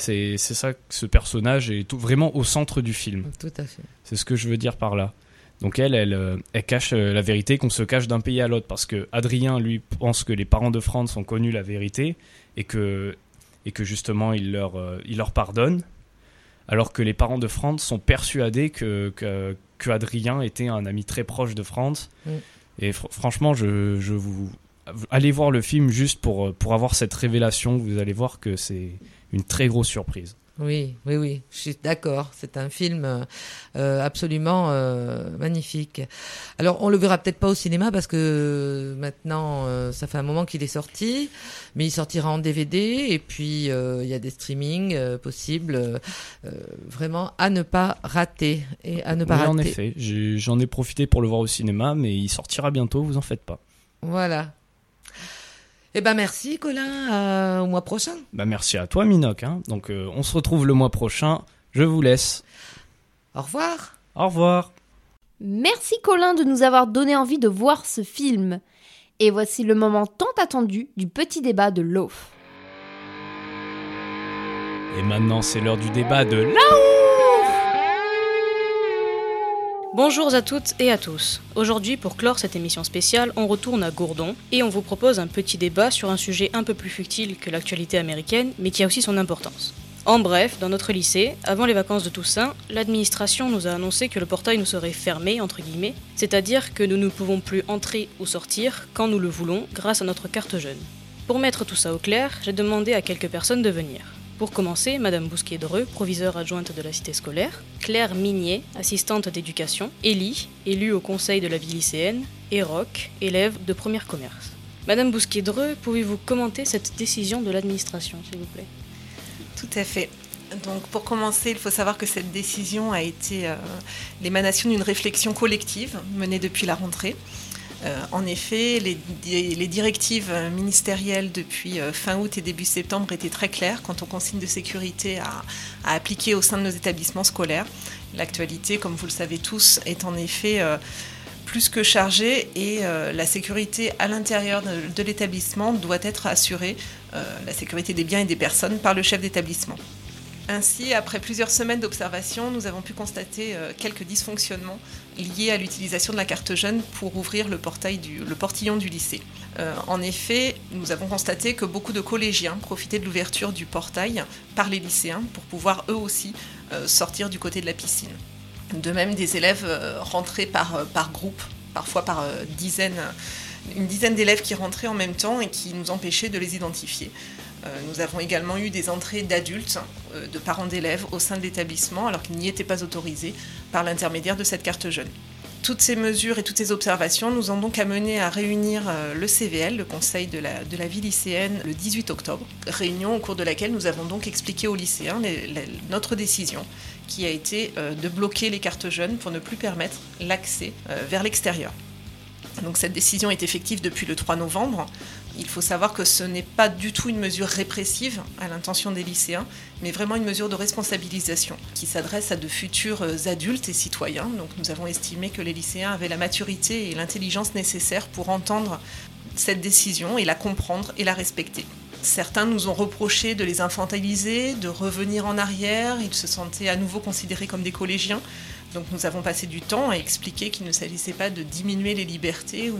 C'est ça que ce personnage est tout, vraiment au centre du film. Tout à fait. C'est ce que je veux dire par là. Donc elle, elle, euh, elle cache euh, la vérité qu'on se cache d'un pays à l'autre parce que Adrien lui pense que les parents de Franz ont connu la vérité et que et que justement il leur euh, il leur pardonne alors que les parents de Franz sont persuadés que que, que Adrien était un ami très proche de Franz et fr- franchement je, je vous allez voir le film juste pour pour avoir cette révélation vous allez voir que c'est une très grosse surprise. Oui, oui, oui, je suis d'accord. C'est un film euh, absolument euh, magnifique. Alors, on le verra peut-être pas au cinéma parce que maintenant, euh, ça fait un moment qu'il est sorti, mais il sortira en DVD et puis il y a des streamings possibles. vraiment à ne pas rater et à ne pas Oui, rater. en effet, j'en ai profité pour le voir au cinéma, mais il sortira bientôt, vous en faites pas. Voilà. Eh ben merci, Colin. euh, au mois prochain. Bah merci à toi, Minoc. hein. Donc euh, on se retrouve le mois prochain. Je vous laisse. Au revoir. Au revoir. Merci Colin de nous avoir donné envie de voir ce film. Et voici le moment tant attendu du petit débat de l'off. Et maintenant, c'est l'heure du débat de là Bonjour à toutes et à tous. Aujourd'hui, pour clore cette émission spéciale, on retourne à Gourdon et on vous propose un petit débat sur un sujet un peu plus futile que l'actualité américaine, mais qui a aussi son importance. En bref, dans notre lycée, avant les vacances de Toussaint, l'administration nous a annoncé que le portail nous serait fermé, entre guillemets, c'est-à-dire que nous ne pouvons plus entrer ou sortir quand nous le voulons grâce à notre carte jeune. Pour mettre tout ça au clair, j'ai demandé à quelques personnes de venir. Pour commencer, Madame Bousquet-Dreux, proviseure adjointe de la cité scolaire, Claire Mignet, assistante d'éducation, Élie, élue au conseil de la vie lycéenne, et Roch, élève de première commerce. Madame Bousquet-Dreux, pouvez-vous commenter cette décision de l'administration, s'il vous plaît? Tout à fait. Donc pour commencer, il faut savoir que cette décision a été euh, l'émanation d'une réflexion collective menée depuis la rentrée. Euh, en effet, les, di- les directives ministérielles depuis euh, fin août et début septembre étaient très claires quant aux consignes de sécurité à, appliquer au sein de nos établissements scolaires. L'actualité, comme vous le savez tous, est en effet euh, plus que chargée et la sécurité à l'intérieur de, de l'établissement doit être assurée, la sécurité des biens et des personnes, par le chef d'établissement. Ainsi, après plusieurs semaines d'observation, nous avons pu constater quelques dysfonctionnements liés à l'utilisation de la carte jeune pour ouvrir le, portail du, le portillon du lycée. Euh, en effet, nous avons constaté que beaucoup de collégiens profitaient de l'ouverture du portail par les lycéens pour pouvoir eux aussi euh, sortir du côté de la piscine. De même, des élèves euh, rentraient par, par groupe, parfois par dizaines, une dizaine d'élèves qui rentraient en même temps et qui nous empêchaient de les identifier. Nous avons également eu des entrées d'adultes, de parents d'élèves au sein de l'établissement, alors qu'ils n'y étaient pas autorisés par l'intermédiaire de cette carte jeune. Toutes ces mesures et toutes ces observations nous ont donc amené à réunir euh, le CVL, le Conseil de la, de la vie lycéenne, le 18 octobre. Réunion au cours de laquelle nous avons donc expliqué aux lycéens notre décision qui a été euh, de bloquer les cartes jeunes pour ne plus permettre l'accès euh, vers l'extérieur. Donc cette décision est effective depuis le 3 novembre. Il faut savoir que ce n'est pas du tout une mesure répressive à l'intention des lycéens, mais vraiment une mesure de responsabilisation qui s'adresse à de futurs euh, adultes et citoyens. Donc nous avons estimé que les lycéens avaient la maturité et l'intelligence nécessaires pour entendre cette décision et la comprendre et la respecter. Certains nous ont reproché de les infantiliser, de revenir en arrière, ils se sentaient à nouveau considérés comme des collégiens. Donc nous avons passé du temps à expliquer qu'il ne s'agissait pas de diminuer les libertés ou,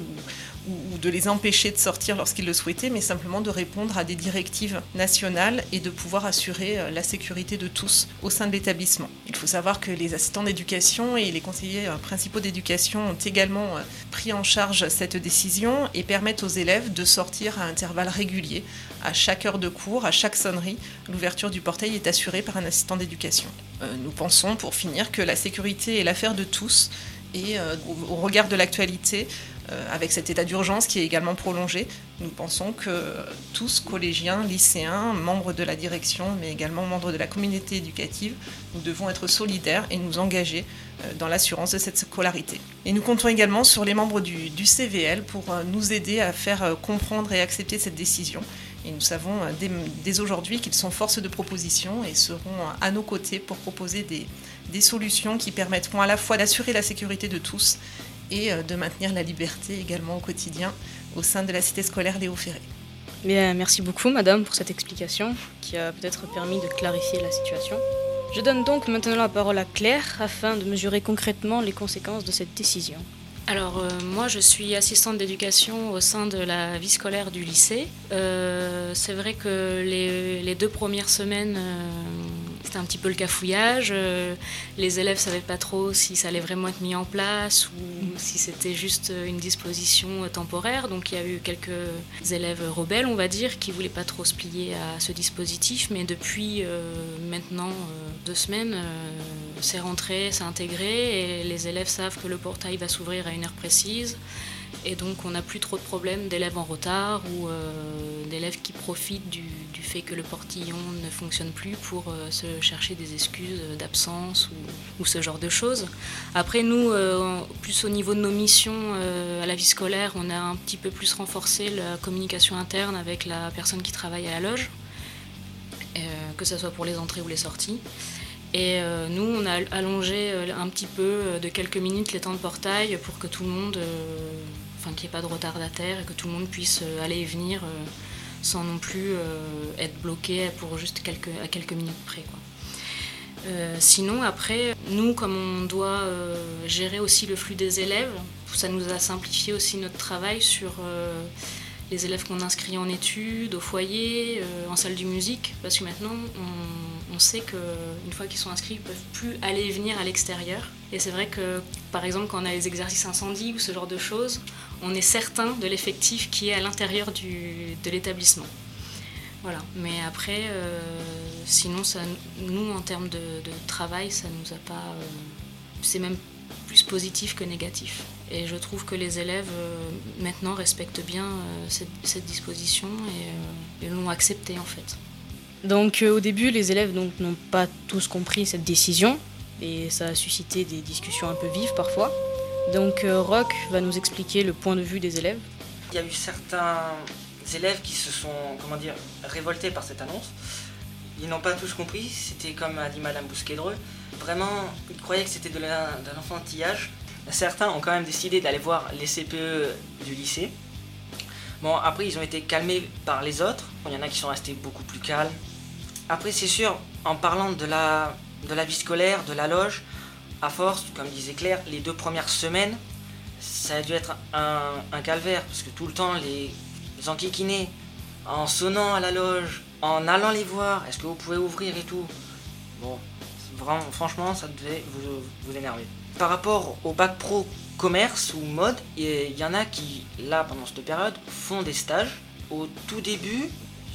ou- de les empêcher de sortir lorsqu'ils le souhaitaient, mais simplement de répondre à des directives nationales et de pouvoir assurer euh, la sécurité de tous au sein de l'établissement. Il faut savoir que les assistants d'éducation et les conseillers euh, principaux d'éducation ont également euh, pris en charge cette décision et permettent aux élèves de sortir à intervalles réguliers. À chaque heure de cours, à chaque sonnerie, l'ouverture du portail est assurée par un assistant d'éducation. Nous pensons, pour finir, que la sécurité est l'affaire de tous et au, regard de l'actualité, avec cet état d'urgence qui est également prolongé, nous pensons que tous, collégiens, lycéens, membres de la direction, mais également membres de la communauté éducative, nous devons être solidaires et nous engager euh, dans l'assurance de cette scolarité. Et nous comptons également sur les membres du, CVL pour euh, nous aider à faire euh, comprendre et accepter cette décision. Et nous savons euh, dès, aujourd'hui qu'ils sont force de proposition et seront euh, à nos côtés pour proposer des solutions qui permettront à la fois d'assurer la sécurité de tous et euh, de maintenir la liberté également au quotidien au sein de la cité scolaire Léo Ferré. Bien, merci beaucoup, madame, pour cette explication qui a peut-être permis de clarifier la situation. Je donne donc maintenant la parole à Claire afin de mesurer concrètement les conséquences de cette décision. Alors euh, moi je suis assistante d'éducation au sein de la vie scolaire du lycée. Euh, c'est vrai que les, les deux premières semaines euh, c'était un petit peu le cafouillage. Euh, les élèves savaient pas trop si ça allait vraiment être mis en place ou si c'était juste une disposition euh, temporaire. Donc il y a eu quelques élèves rebelles on va dire qui voulaient pas trop se plier à ce dispositif. Mais depuis euh, maintenant euh, deux semaines euh, c'est rentré, c'est intégré et les élèves savent que le portail va s'ouvrir à une heure précise. Et donc on n'a plus trop de problèmes d'élèves en retard ou euh, d'élèves qui profitent du, fait que le portillon ne fonctionne plus pour euh, se chercher des excuses d'absence ou, ce genre de choses. Après nous, euh, plus au niveau de nos missions à la vie scolaire, on a un petit peu plus renforcé la communication interne avec la personne qui travaille à la loge, que ce soit pour les entrées ou les sorties. Et nous, on a allongé un petit peu de quelques minutes les temps de portail pour que tout le monde, enfin qu'il n'y ait pas de retardataire et que tout le monde puisse euh, aller et venir euh, sans non plus euh, être bloqué pour juste quelques, à quelques minutes près. Quoi. Sinon, après, nous, comme on doit gérer aussi le flux des élèves, ça nous a simplifié aussi notre travail sur les élèves qu'on inscrit en études, au foyer, en salle de musique, parce que maintenant, on, on sait qu'une fois qu'ils sont inscrits, ils ne peuvent plus aller et venir à l'extérieur. Et c'est vrai que, par exemple, quand on a les exercices incendie ou ce genre de choses, on est certain de l'effectif qui est à l'intérieur du- de l'établissement. Voilà, mais après, euh, sinon, ça, nous, en termes de, travail, ça nous a pas. euh, c'est même plus positif que négatif. Et je trouve que les élèves, euh, maintenant, respectent bien cette, disposition et, l'ont acceptée, en fait. Donc au début, les élèves donc, n'ont pas tous compris cette décision et ça a suscité des discussions un peu vives parfois. Donc euh, Rock va nous expliquer le point de vue des élèves. Il y a eu certains élèves qui se sont, comment dire, révoltés par cette annonce. Ils n'ont pas tous compris, c'était comme a dit Madame Bousquedreux. Vraiment, ils croyaient que c'était de la- de l'enfantillage. Certains ont quand même décidé d'aller voir les CPE du lycée. Bon, après, ils ont été calmés par les autres. Il y en a qui sont restés beaucoup plus calmes. Après, c'est sûr, en parlant de la, de la vie scolaire, de la loge, à force, comme disait Claire, les deux premières semaines, ça a dû être un, calvaire, parce que tout le temps, les, enquiquinés, en sonnant à la loge, en allant les voir, est-ce que vous pouvez ouvrir et tout? Bon, vraiment, franchement, ça devait vous, vous énerver. Par rapport au bac pro commerce ou mode, il y en a qui, là, pendant cette période, font des stages. Au tout début,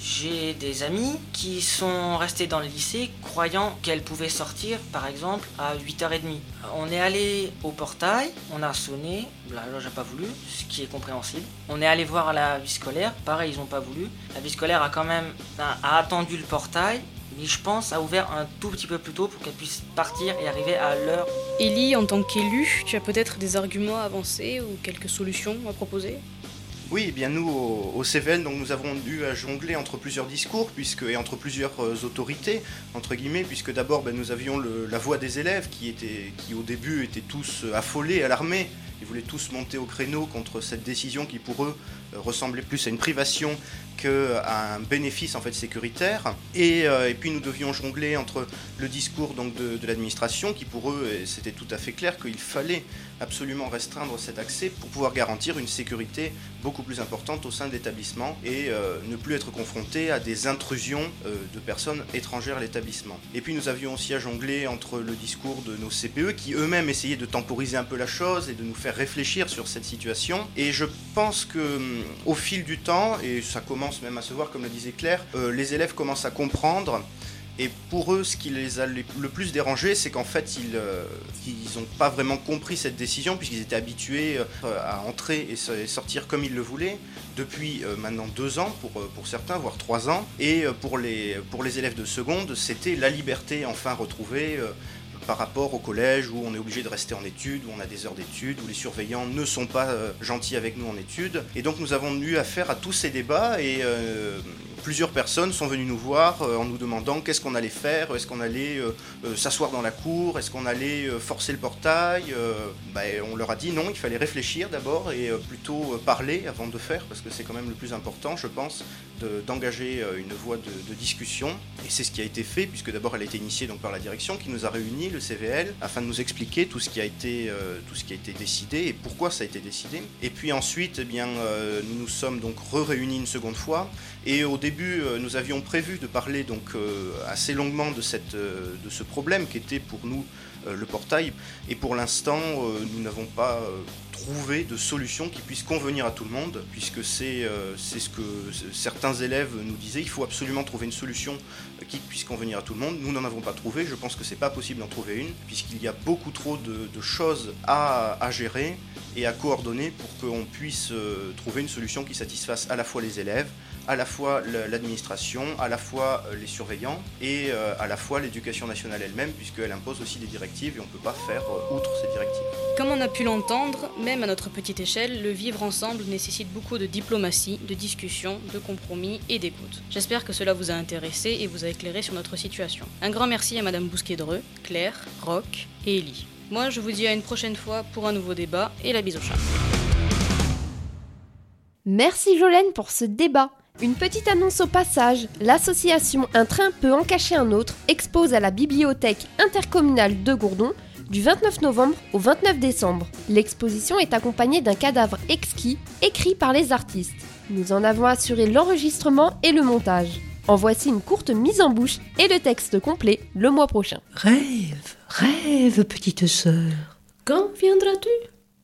j'ai des amis qui sont restés dans le lycée croyant qu'elles pouvaient sortir par exemple à 8h30. On est allé au portail, on a sonné, la loge n'a pas voulu, ce qui est compréhensible. On est allé voir la vie scolaire, pareil ils n'ont pas voulu. La vie scolaire a quand même attendu le portail, mais je pense a ouvert un tout petit peu plus tôt pour qu'elle puisse partir et arriver à l'heure. Ellie, en tant qu'élu, tu as peut-être des arguments à avancer ou quelques solutions à proposer? Oui, eh bien nous au, CVN, donc nous avons eu à jongler entre plusieurs discours et entre plusieurs euh, autorités, entre guillemets, puisque d'abord ben, nous avions la voix des élèves qui, qui au début étaient tous euh, affolés, alarmés. Ils voulaient tous monter au créneau contre cette décision qui pour eux euh, ressemblait plus à une privation qu'à un bénéfice en fait sécuritaire. Et, euh, et puis nous devions jongler entre le discours donc de, l'administration qui pour eux c'était tout à fait clair qu'il fallait absolument restreindre cet accès pour pouvoir garantir une sécurité beaucoup plus importante au sein de l'établissement et euh, ne plus être confronté à des intrusions euh, de personnes étrangères à l'établissement. Et puis nous avions aussi à jongler entre le discours de nos CPE qui eux-mêmes essayaient de temporiser un peu la chose et de nous faire réfléchir sur cette situation. Et je pense que hum, au fil du temps, et ça commence même à se voir comme le disait Claire, euh, les élèves commencent à comprendre et pour eux, ce qui les a le plus dérangé, c'est qu'en fait, ils n'ont pas vraiment compris cette décision, puisqu'ils étaient habitués euh, à entrer et, so- et sortir comme ils le voulaient, depuis euh, maintenant deux ans pour, euh, pour certains, voire trois ans. Et euh, pour les, pour les élèves de seconde, c'était la liberté enfin retrouvée. Par rapport au collège où on est obligé de rester en études, où on a des heures d'études, où les surveillants ne sont pas euh, gentils avec nous en études. Et donc nous avons eu affaire à tous ces débats et euh, plusieurs personnes sont venues nous voir euh, en nous demandant qu'est-ce qu'on allait faire, est-ce qu'on allait euh, euh, s'asseoir dans la cour, est-ce qu'on allait forcer le portail. bah, on leur a dit non, il fallait réfléchir d'abord et plutôt parler avant de faire, parce que c'est quand même le plus important, je pense, de- d'engager une voie de, discussion. Et c'est ce qui a été fait, puisque d'abord elle a été initiée donc, par la direction qui nous a réunis, le CVL, afin de nous expliquer tout ce qui a été, tout ce qui a été décidé et pourquoi ça a été décidé. Et puis ensuite, eh bien, nous nous sommes donc re-réunis une seconde fois. Et au début, euh, nous avions prévu de parler donc euh, assez longuement euh, de ce problème qui était pour nous le portail. Et pour l'instant, nous n'avons pas trouvé de solution qui puisse convenir à tout le monde, puisque c'est ce que certains élèves nous disaient. Il faut absolument trouver une solution qui puisse convenir à tout le monde. Nous n'en avons pas trouvé. Je pense que c'est pas possible d'en trouver une, puisqu'il y a beaucoup trop de, choses à, à gérer et à coordonner pour qu'on puisse trouver une solution qui satisfasse à la fois les élèves, à la fois l'administration, à la fois euh, les surveillants et euh, à la fois l'éducation nationale elle-même, puisqu'elle impose aussi des directives et on ne peut pas faire euh, outre ces directives. Comme on a pu l'entendre, même à notre petite échelle, le vivre ensemble nécessite beaucoup de diplomatie, de discussion, de compromis et d'écoute. J'espère que cela vous a intéressé et vous a éclairé sur notre situation. Un grand merci à Madame Bousquet-Dreux, Claire, Roch et Ellie. Moi, je vous dis à une prochaine fois pour un nouveau débat et la bise au chat. Merci Jolène pour ce débat. Une petite annonce au passage, l'association Un train peut en cacher un autre expose à la bibliothèque intercommunale de Gourdon du 29 novembre au 29 décembre. L'exposition est accompagnée d'un cadavre exquis écrit par les artistes. Nous en avons assuré l'enregistrement et le montage. En voici une courte mise en bouche et le texte complet le mois prochain. Rêve, rêve, petite sœur, Quand viendras-tu?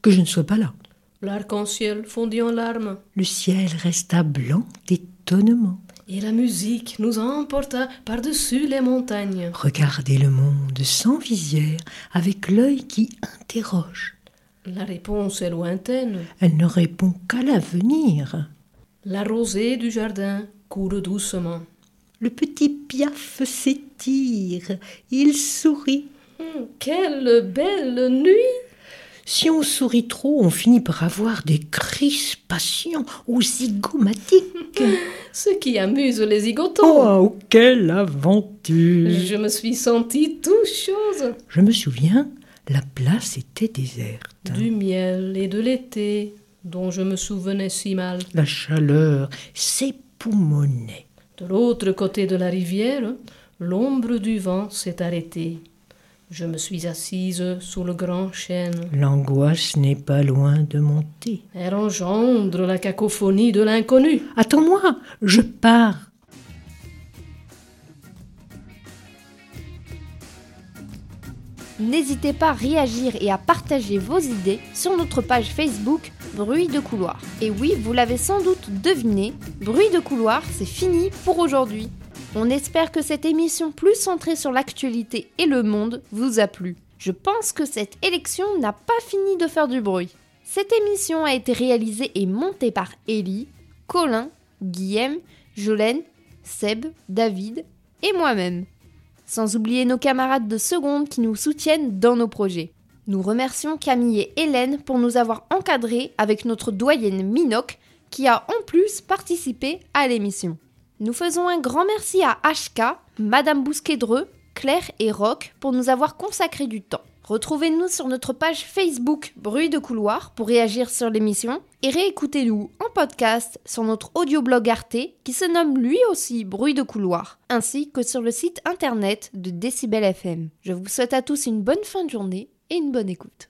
Que je ne sois pas là. L'arc-en-ciel fondit en larmes, Le ciel resta blanc d'étonnement. et la musique nous emporta par-dessus les montagnes. Regardez le monde sans visière, avec l'œil qui interroge. La réponse est lointaine. Elle ne répond qu'à l'avenir. La rosée du jardin court doucement. Le petit piaf s'étire, il sourit. Hum, Quelle belle nuit Si on sourit trop, on finit par avoir des crispations ou zygomatiques. Ce qui amuse les zigotons. Oh, quelle aventure Je me suis sentie tout chose. Je me souviens, la place était déserte. Du miel et de l'été, dont je me souvenais si mal. La chaleur s'époumonait. De l'autre côté de la rivière, l'ombre du vent s'est arrêtée. Je me suis assise sous le grand chêne. L'angoisse n'est pas loin de monter. Elle engendre la cacophonie de l'inconnu. Attends-moi, je pars. n'hésitez pas à réagir et à partager vos idées sur notre page Facebook Bruit de couloir. Et oui, vous l'avez sans doute deviné, Bruit de couloir, c'est fini pour aujourd'hui. On espère que cette émission plus centrée sur l'actualité et le monde vous a plu. Je pense que cette élection n'a pas fini de faire du bruit. Cette émission a été réalisée et montée par Ellie, Colin, Guillaume, Jolène, Seb, David et moi-même. Sans oublier nos camarades de seconde qui nous soutiennent dans nos projets. Nous remercions Camille et Hélène pour nous avoir encadrés avec notre doyenne Minoc qui a en plus participé à l'émission. Nous faisons un grand merci à HK, Madame Bousquet-Dreux, Claire et Rock pour nous avoir consacré du temps. Retrouvez-nous sur notre page Facebook Bruit de couloir pour réagir sur l'émission et réécoutez-nous en podcast sur notre audioblog Arte qui se nomme lui aussi Bruit de couloir, ainsi que sur le site internet de Décibel FM. Je vous souhaite à tous une bonne fin de journée et une bonne écoute.